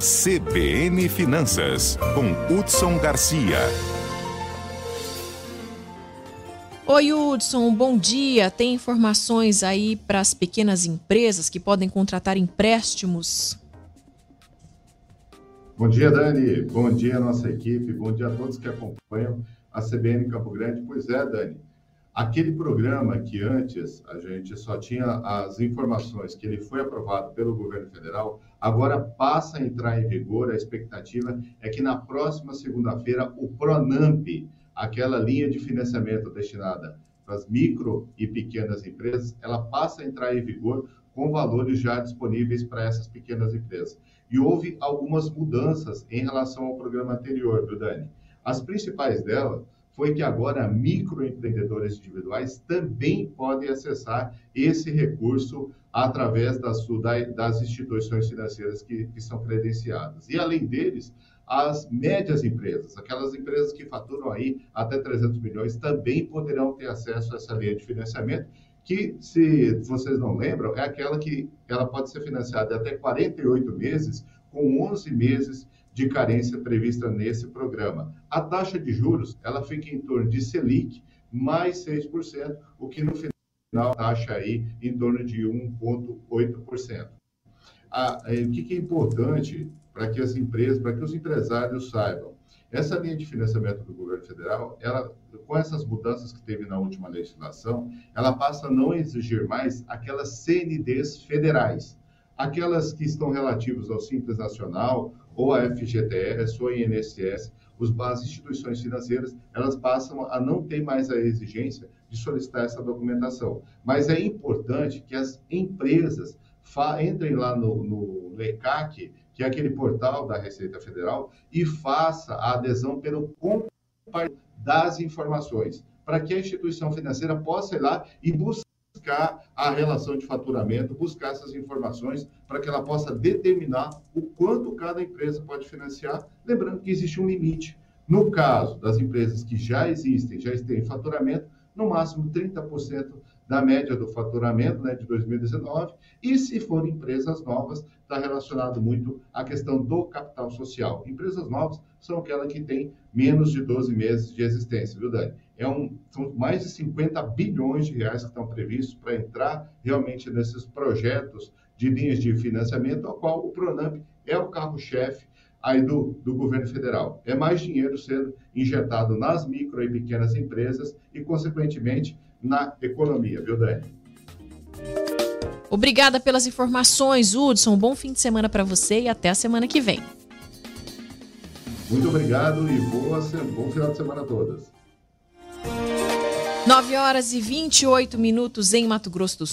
CBN Finanças, com Hudson Garcia. Oi, Hudson, bom dia. Tem informações aí para as pequenas empresas que podem contratar empréstimos? Bom dia, Dani. Bom dia, nossa equipe. Bom dia a todos que acompanham a CBN Campo Grande. Pois é, Dani. Aquele programa que antes a gente só tinha as informações que ele foi aprovado pelo governo federal, agora passa a entrar em vigor. A expectativa é que na próxima segunda-feira o Pronamp, aquela linha de financiamento destinada para as micro e pequenas empresas, ela passa a entrar em vigor com valores já disponíveis para essas pequenas empresas. E houve algumas mudanças em relação ao programa anterior, viu, Dani? As principais delas foi que agora microempreendedores individuais também podem acessar esse recurso através das, das instituições financeiras que, que são credenciadas. E, além deles, as médias empresas, aquelas empresas que faturam aí até 300 milhões, também poderão ter acesso a essa linha de financiamento, que, se vocês não lembram, é aquela que ela pode ser financiada até 48 meses, com 11 meses de carência prevista nesse programa. A taxa de juros, ela fica em torno de Selic mais 6%, o que no final taxa aí em torno de 1,8%. Ah, o que, que é importante para que as empresas, para que os empresários saibam? Essa linha de financiamento do governo federal, ela, com essas mudanças que teve na última legislação, ela passa a não exigir mais aquelas CNDs federais, aquelas que estão relativas ao Simples Nacional, ou a FGTS, ou a INSS, os, as instituições financeiras, elas passam a não ter mais a exigência de solicitar essa documentação. Mas é importante que as empresas entrem lá no, no, no ECAC, que é aquele portal da Receita Federal, e faça a adesão pelo compartilhamento das informações, para que a instituição financeira possa ir lá e buscar buscar a relação de faturamento, buscar essas informações para que ela possa determinar o quanto cada empresa pode financiar, lembrando que existe um limite. No caso das empresas que já existem, já têm faturamento, no máximo 30% da média do faturamento né, de 2019, e se forem empresas novas, está relacionado muito à questão do capital social. Empresas novas são aquelas que têm menos de 12 meses de existência, viu, Dani? É um, são mais de 50 bilhões de reais que estão previstos para entrar realmente nesses projetos de linhas de financiamento, ao qual o Pronamp é o carro-chefe aí do, do governo federal. É mais dinheiro sendo injetado nas micro e pequenas empresas e, consequentemente, na economia, viu, Dani? Obrigada pelas informações, Hudson. Bom fim de semana para você e até a semana que vem. Muito obrigado e boa, bom final de semana a todas. 9 horas e 28 minutos em Mato Grosso do Sul.